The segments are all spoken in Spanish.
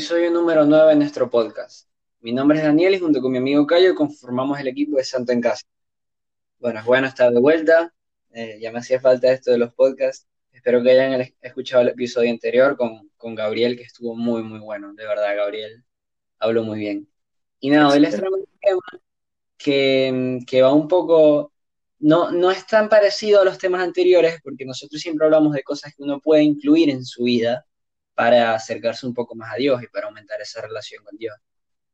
Episodio número 9 de nuestro podcast. Mi nombre es Daniel y junto con mi amigo Cayo conformamos el equipo de Santo en Casa. Bueno, es bueno estar de vuelta. Eh, ya me hacía falta esto de los podcasts. Espero que hayan escuchado el episodio anterior con, con Gabriel, que estuvo muy, muy bueno. De verdad, Gabriel habló muy bien. Y nada, hoy les traigo un tema que, que va un poco no, no es tan parecido a los temas anteriores, porque nosotros siempre hablamos de cosas que uno puede incluir en su vida, para acercarse un poco más a Dios y para aumentar esa relación con Dios.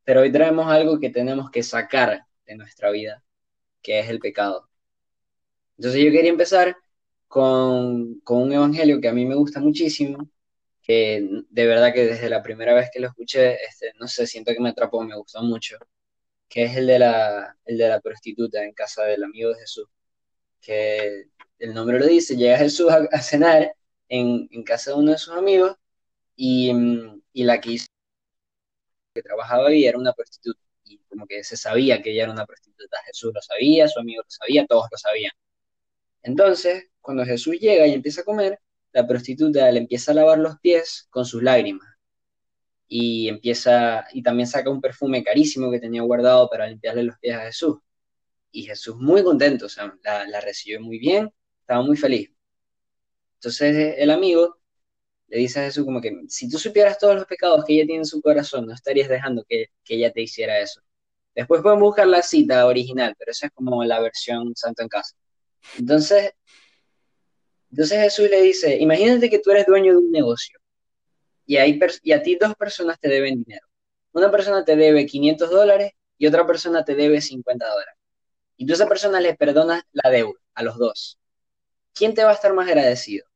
Pero hoy traemos algo que tenemos que sacar de nuestra vida, que es el pecado. Entonces yo quería empezar con, un evangelio que a mí me gusta muchísimo, que de verdad que desde la primera vez que lo escuché, este, no sé, siento que me atrapó, me gustó mucho, que es el de la, el de la prostituta en casa del amigo de Jesús, que el nombre lo dice, llega Jesús a, cenar en, en, casa de uno de sus amigos y, y la que que trabajaba ahí era una prostituta. Y como que se sabía que ella era una prostituta. Jesús lo sabía, su amigo lo sabía, todos lo sabían. Entonces, cuando Jesús llega y empieza a comer, la prostituta le empieza a lavar los pies con sus lágrimas. Y empieza, y también saca un perfume carísimo que tenía guardado para limpiarle los pies a Jesús. Y Jesús muy contento, o sea, la, la recibió muy bien, estaba muy feliz. Entonces el amigo le dice a Jesús como que si tú supieras todos los pecados que ella tiene en su corazón, no estarías dejando que, ella te hiciera eso. Después pueden buscar la cita original, pero esa es como la versión santo en casa. Entonces, entonces Jesús le dice, imagínate que tú eres dueño de un negocio y, hay y a ti dos personas te deben dinero. Una persona te debe 500 dólares y otra persona te debe 50 dólares. Y tú a esa persona le perdonas la deuda a los dos. ¿Quién te va a estar más agradecido?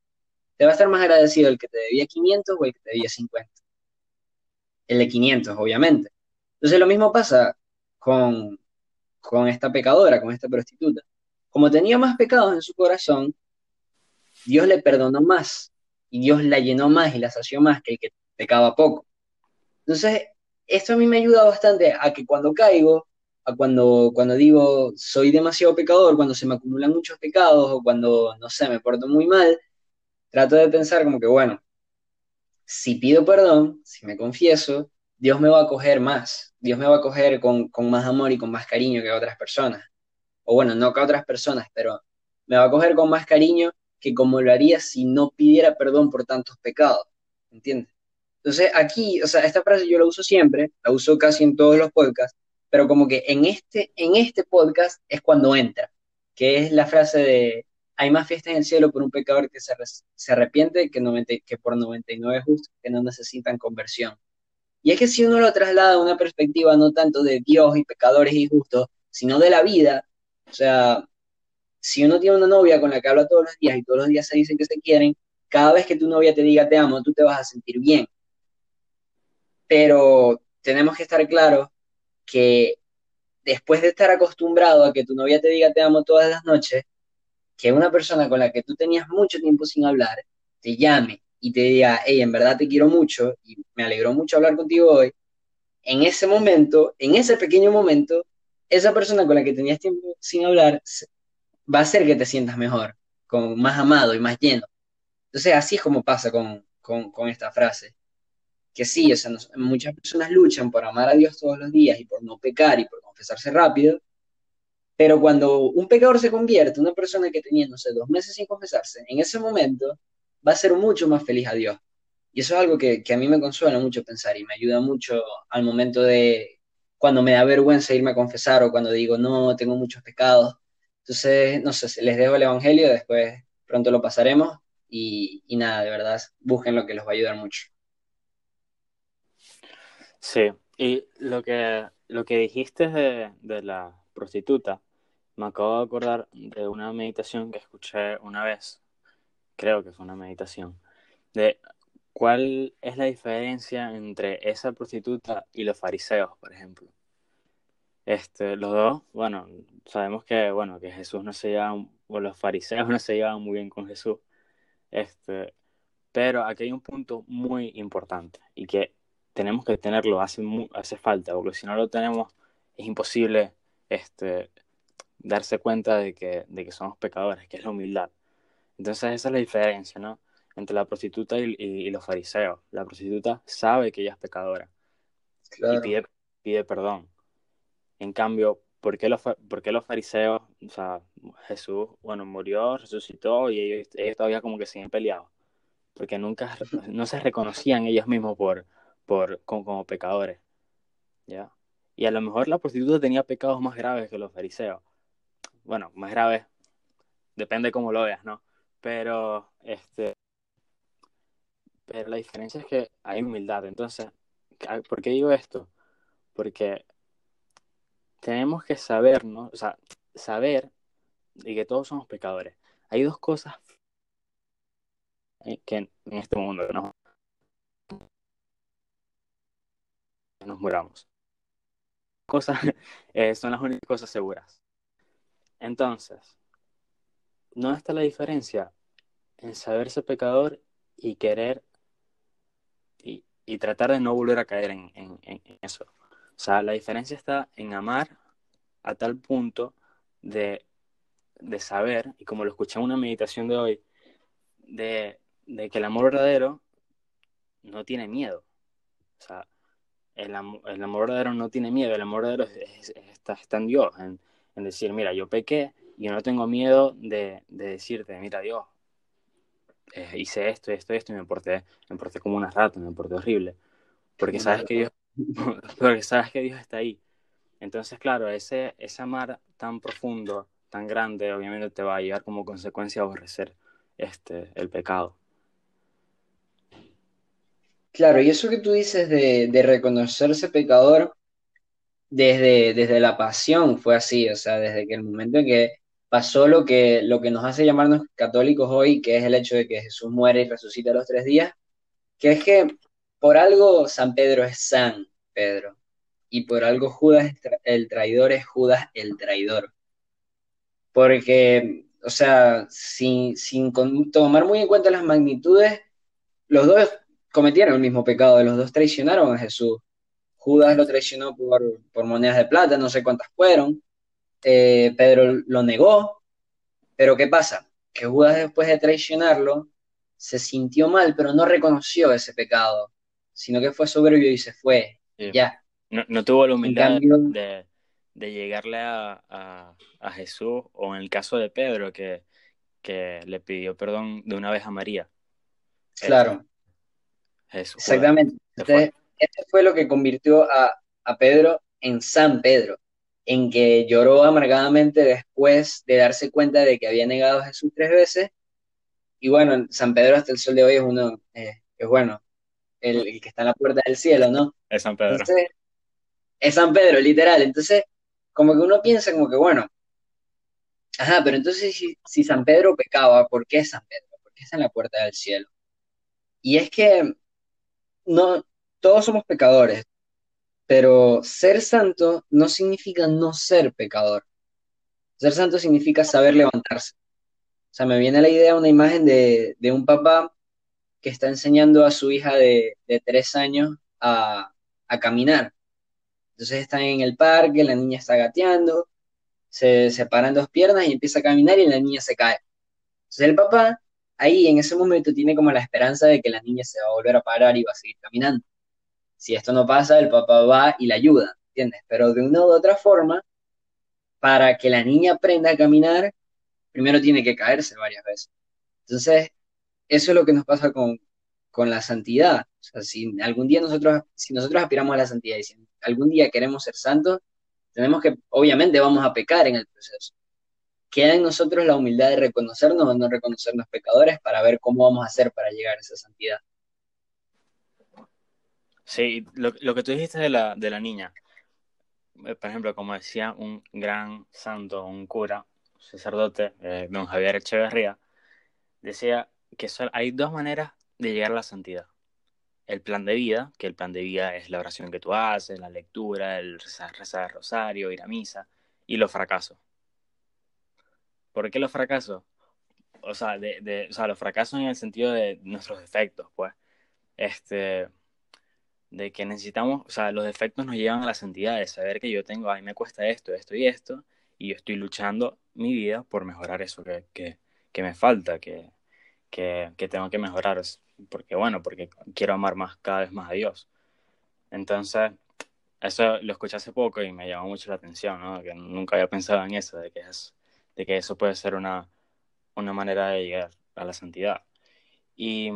Te va a estar más agradecido el que te debía 500 o el que te debía 50. El de 500, obviamente. Entonces lo mismo pasa con, con esta pecadora, con esta prostituta. Como tenía más pecados en su corazón, Dios le perdonó más y Dios la llenó más y la sació más que el que pecaba poco. Entonces, esto a mí me ayuda bastante a que cuando caigo, a cuando, cuando digo soy demasiado pecador, cuando se me acumulan muchos pecados o cuando, no sé, me porto muy mal, trato de pensar como que, bueno, si pido perdón, si me confieso, Dios me va a acoger más, Dios me va a acoger con, más amor y con más cariño que a otras personas. O bueno, no que a otras personas, pero me va a acoger con más cariño que como lo haría si no pidiera perdón por tantos pecados. ¿Entiendes? Entonces aquí, o sea, esta frase yo la uso siempre, la uso casi en todos los podcasts, pero como que en este, en este podcast es cuando entra, que es la frase de hay más fiesta en el cielo por un pecador que se, arrepiente que, que por 99 justos que no necesitan conversión. Y es que si uno lo traslada a una perspectiva no tanto de Dios y pecadores y justos, sino de la vida, o sea, si uno tiene una novia con la que habla todos los días y todos los días se dicen que se quieren, cada vez que tu novia te diga te amo, tú te vas a sentir bien. Pero tenemos que estar claros que después de estar acostumbrado a que tu novia te diga te amo todas las noches, que una persona con la que tú tenías mucho tiempo sin hablar te llame y te diga, hey, en verdad te quiero mucho y me alegró mucho hablar contigo hoy, en ese momento, en ese pequeño momento, esa persona con la que tenías tiempo sin hablar va a hacer que te sientas mejor, con más amado y más lleno. Entonces, así es como pasa con, con, esta frase. Que sí, muchas personas luchan por amar a Dios todos los días y por no pecar y por confesarse rápido, pero cuando un pecador se convierte, una persona que tenía, dos meses sin confesarse, en ese momento va a ser mucho más feliz a Dios. Y eso es algo que, a mí me consuela mucho pensar y me ayuda mucho al momento de cuando me da vergüenza irme a confesar o cuando digo, no, tengo muchos pecados. Entonces, no sé, les dejo el Evangelio, después pronto lo pasaremos y, nada, de verdad, busquen lo que los va a ayudar mucho. Sí, y lo que, lo que dijiste de, de la prostituta, me acabo de acordar de una meditación que escuché una vez, creo que fue una meditación, de cuál es la diferencia entre esa prostituta y los fariseos, por ejemplo. Este, los dos, bueno, sabemos que, bueno, que Jesús no se lleva, o los fariseos no se llevaban muy bien con Jesús. Este, pero aquí hay un punto muy importante y que tenemos que tenerlo, hace, hace falta, porque si no lo tenemos es imposible este, darse cuenta de que, de que somos pecadores, que es la humildad. Entonces esa es la diferencia, ¿no? entre la prostituta y, los fariseos. La prostituta sabe que ella es pecadora y pide, pide perdón. En cambio, ¿por qué, los, los fariseos, o sea, Jesús, bueno, murió, resucitó y ellos, todavía como que siguen peleados? Porque nunca, no se reconocían ellos mismos por, por, como, pecadores. ¿Ya? Y a lo mejor la prostituta tenía pecados más graves que los fariseos. Bueno, más graves, depende cómo lo veas, ¿no? Pero, este, pero la diferencia es que hay humildad. Entonces, ¿por qué digo esto? Porque tenemos que saber, ¿no? O sea, saber y que todos somos pecadores. Hay dos cosas que en este mundo no nos muramos. Cosas eh, son las únicas cosas seguras. Entonces, ¿no está la diferencia en saberse pecador y querer y, y tratar de no volver a caer en, en, eso? O sea, la diferencia está en amar a tal punto de, de saber, y como lo escuché en una meditación de hoy, de, de que el amor verdadero no tiene miedo. O sea, el, el amor verdadero no tiene miedo, el amor verdadero está, está, en Dios, en, en, decir, mira, yo pequé y yo no tengo miedo de, de decirte, mira, Dios, eh, hice esto, esto, esto y me porté, me porté como una rata, me porté horrible, porque sabes que Dios, porque sabes que Dios está ahí. Entonces, claro, ese, ese amar tan profundo, tan grande, obviamente te va a llevar como consecuencia a aborrecer este, el pecado. Claro, y eso que tú dices de, de reconocerse pecador desde, desde la pasión fue así, o sea, desde que el momento en que pasó lo que, lo que nos hace llamarnos católicos hoy, que es el hecho de que Jesús muere y resucita los tres días, que es que por algo San Pedro es San Pedro, y por algo Judas el traidor es Judas el traidor. Porque, o sea, sin, sin tomar muy en cuenta las magnitudes, los dos cometieron el mismo pecado, los dos traicionaron a Jesús. Judas lo traicionó por, por monedas de plata, no sé cuántas fueron. Eh, Pedro lo negó. Pero ¿qué pasa? Que Judas después de traicionarlo se sintió mal, pero no reconoció ese pecado, sino que fue soberbio y se fue. Ya. No, tuvo la humildad de, de, llegarle a, a, a, Jesús, o en el caso de Pedro, que, que le pidió perdón de una vez a María. Claro. Exactamente. Entonces, esto fue lo que convirtió a, Pedro en San Pedro, en que lloró amargadamente después de darse cuenta de que había negado a Jesús tres veces. Y bueno, San Pedro hasta el sol de hoy es uno, eh, es bueno, el, que está en la puerta del cielo, ¿no? Es San Pedro. es San Pedro, literal. Entonces, como que uno piensa como que, bueno, ajá, pero entonces si, si San Pedro pecaba, ¿por qué San Pedro? ¿Por qué está en la puerta del cielo? Y es que no, todos somos pecadores, pero ser santo no significa no ser pecador. Ser santo significa saber levantarse. O sea, me viene la idea una imagen de, un papá que está enseñando a su hija de, tres años a, a, caminar. Entonces están en el parque, la niña está gateando, se separan dos piernas y empieza a caminar y la niña se cae. Entonces el papá ahí en ese momento tiene como la esperanza de que la niña se va a volver a parar y va a seguir caminando. Si esto no pasa, el papá va y la ayuda, ¿entiendes? Pero de una u otra forma, para que la niña aprenda a caminar, primero tiene que caerse varias veces. Entonces, eso es lo que nos pasa con, con la santidad. O sea, si algún día nosotros, si nosotros aspiramos a la santidad y si algún día queremos ser santos, tenemos que, obviamente vamos a pecar en el proceso queda en nosotros la humildad de reconocernos o no reconocernos pecadores para ver cómo vamos a hacer para llegar a esa santidad. Sí, lo, que tú dijiste de la, de la niña, eh, por ejemplo, como decía un gran santo, un cura, sacerdote, eh, don Javier Echeverría, decía que hay dos maneras de llegar a la santidad. El plan de vida, que el plan de vida es la oración que tú haces, la lectura, el rezar, rezar rosario, ir a misa, y los fracasos. ¿Por qué los fracasos? O sea, de, o sea, los fracasos en el sentido de nuestros defectos, pues. Este, de que necesitamos, o sea, los defectos nos llevan a la santidad, de saber que yo tengo, ay, me cuesta esto, esto y esto, y yo estoy luchando mi vida por mejorar eso que, que, que me falta, que, que, que tengo que mejorar, porque bueno, porque quiero amar más, cada vez más a Dios. Entonces, eso lo escuché hace poco y me llamó mucho la atención, ¿no? Que nunca había pensado en eso, de que, es, de que eso puede ser una, una manera de llegar a la santidad. Y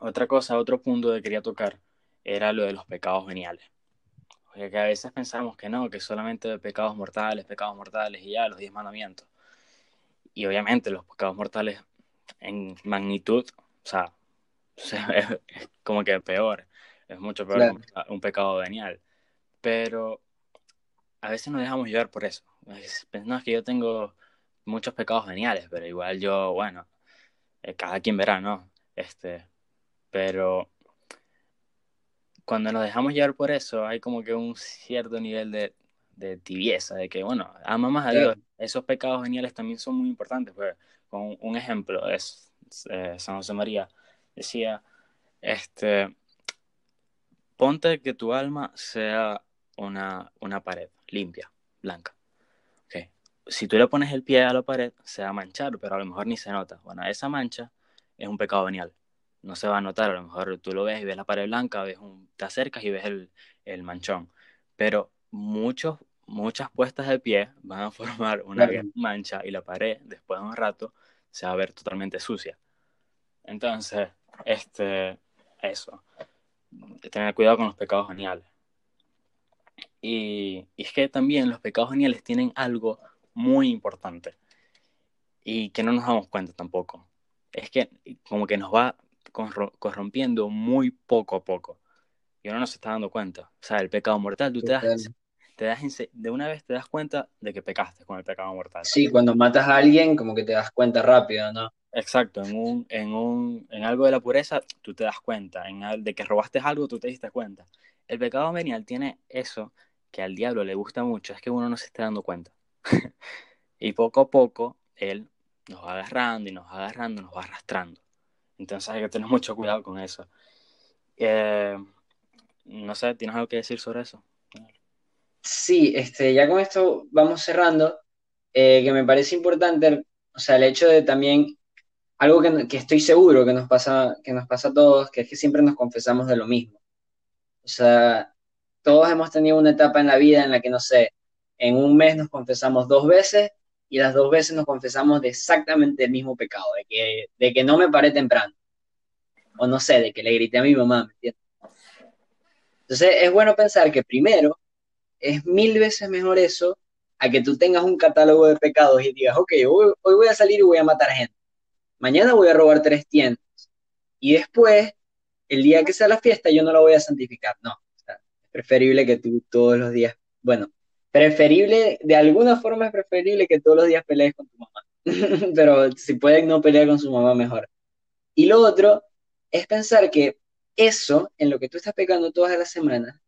otra cosa, otro punto que quería tocar era lo de los pecados veniales. Porque que a veces pensamos que no, que solamente pecados mortales, pecados mortales y ya, los diez mandamientos. Y obviamente los pecados mortales en magnitud, o sea, es, como que peor, es mucho peor un, pecado venial. Pero a veces nos dejamos llevar por eso. No es que yo tengo muchos pecados veniales, pero igual yo, bueno, eh, cada quien verá, ¿no? Este, pero cuando nos dejamos llevar por eso, hay como que un cierto nivel de, de tibieza, de que, bueno, ama más a Dios. Esos pecados geniales también son muy importantes. Pues, con un ejemplo es eh, San José María. Decía, este, ponte que tu alma sea una, una pared limpia, blanca. Okay. Si tú le pones el pie a la pared, se va a manchar, pero a lo mejor ni se nota. Bueno, esa mancha es un pecado venial no se va a notar, a lo mejor tú lo ves y ves la pared blanca, ves un, te acercas y ves el, el manchón, pero muchos, muchas puestas de pie van a formar una mancha y la pared, después de un rato, se va a ver totalmente sucia. Entonces, este, eso, tener cuidado con los pecados geniales. Y, y es que también los pecados geniales tienen algo muy importante y que no nos damos cuenta tampoco. Es que como que nos va corrompiendo muy poco a poco. Y uno no se está dando cuenta. O sea, el pecado mortal, tú te das, te das, de una vez te das cuenta de que pecaste con el pecado mortal. Sí, cuando matas a alguien, como que te das cuenta rápido, ¿no? Exacto, en, un, en, un, en algo de la pureza, tú te das cuenta. En el, de que robaste algo, tú te diste cuenta. El pecado venial tiene eso que al diablo le gusta mucho, es que uno no se está dando cuenta. y poco a poco, él nos va agarrando y nos va agarrando, nos va arrastrando. Entonces hay que tener mucho cuidado con eso. Eh, no sé, ¿tienes algo que decir sobre eso? Sí, este, ya con esto vamos cerrando, eh, que me parece importante, o sea, el hecho de también, algo que, que, estoy seguro que nos, pasa, que nos pasa a todos, que es que siempre nos confesamos de lo mismo. O sea, todos hemos tenido una etapa en la vida en la que, no sé, en un mes nos confesamos dos veces y las dos veces nos confesamos de exactamente el mismo pecado, de que, de que no me paré temprano. O no sé, de que le grité a mi mamá, ¿me entiendes? Entonces es bueno pensar que primero es mil veces mejor eso a que tú tengas un catálogo de pecados y digas, ok, hoy, voy a salir y voy a matar gente. Mañana voy a robar tres tiendas. Y después, el día que sea la fiesta, yo no la voy a santificar. No, es preferible que tú todos los días, bueno, preferible, de alguna forma es preferible que todos los días pelees con tu mamá. Pero si pueden no pelear con su mamá, mejor. Y lo otro es pensar que eso, en lo que tú estás pecando todas las semanas,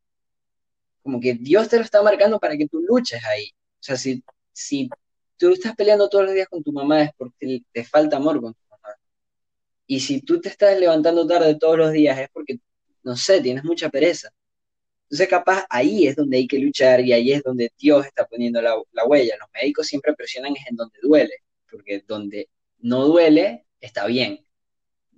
como que Dios te lo está marcando para que tú luches ahí. O sea, si, si tú estás peleando todos los días con tu mamá es porque te falta amor con tu mamá. Y si tú te estás levantando tarde todos los días es porque, no sé, tienes mucha pereza. Entonces, capaz ahí es donde hay que luchar y ahí es donde Dios está poniendo la, huella. Los médicos siempre presionan es en donde duele, porque donde no duele está bien.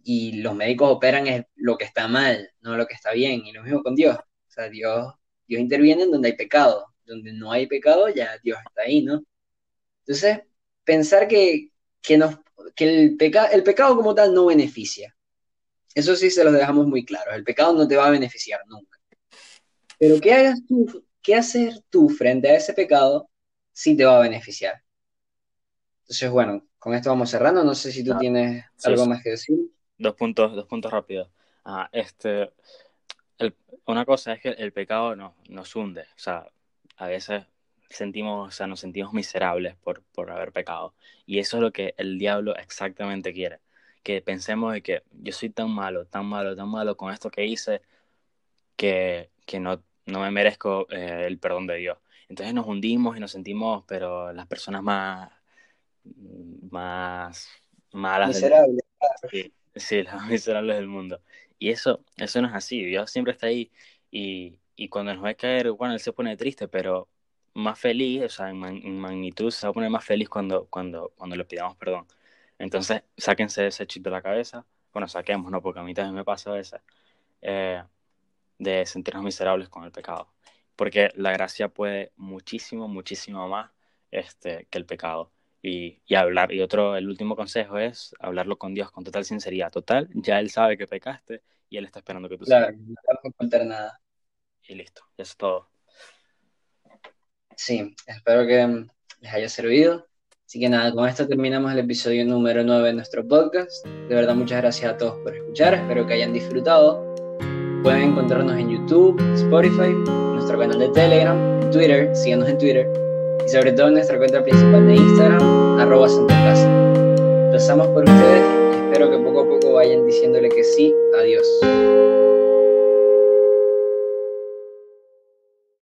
Y los médicos operan es lo que está mal, no lo que está bien. Y lo mismo con Dios. O sea, Dios, Dios interviene en donde hay pecado. Donde no hay pecado, ya Dios está ahí, ¿no? Entonces, pensar que, que, nos, que el, el pecado como tal no beneficia. Eso sí se los dejamos muy claro. El pecado no te va a beneficiar nunca. Pero ¿qué hagas tú, qué hacer tú frente a ese pecado si te va a beneficiar? Entonces, bueno, con esto vamos cerrando. No sé si tú tienes algo más que decir. Dos puntos, dos puntos rápidos. este, una cosa es que el pecado no, nos hunde. O sea, a veces sentimos, o sea, nos sentimos miserables por, por haber pecado. Y eso es lo que el diablo exactamente quiere. Que pensemos de que yo soy tan malo, tan malo, tan malo con esto que hice, que, que no, no me merezco eh, el perdón de Dios. Entonces nos hundimos y nos sentimos, pero las personas más, más malas. Miserables. Sí, sí, las miserables del mundo. Y eso, eso no es así. Dios siempre está ahí y, y cuando nos ve caer, bueno, Él se pone triste, pero más feliz, o sea, en, magnitud se va a poner más feliz cuando, cuando, cuando le pidamos perdón. Entonces, sáquense ese chip de la cabeza. Bueno, saquemos, ¿no? Porque a mí también me pasa a veces. Eh, de sentirnos miserables con el pecado. Porque la gracia puede muchísimo, muchísimo más este, que el pecado. Y, y, hablar, y otro, el último consejo es hablarlo con Dios con total sinceridad. Total, ya Él sabe que pecaste y Él está esperando que tú Claro, no vas a contar nada. Y listo, eso es todo. Sí, espero que les haya servido. Así que nada, con esto terminamos el episodio número 9 de nuestro podcast. De verdad, muchas gracias a todos por escuchar. Espero que hayan disfrutado. Pueden encontrarnos en YouTube, Spotify, nuestro canal de Telegram, Twitter, síganos en Twitter y sobre todo en nuestra cuenta principal de Instagram, arroba Casa. Rezamos por ustedes espero que poco a poco vayan diciéndole que sí a Dios.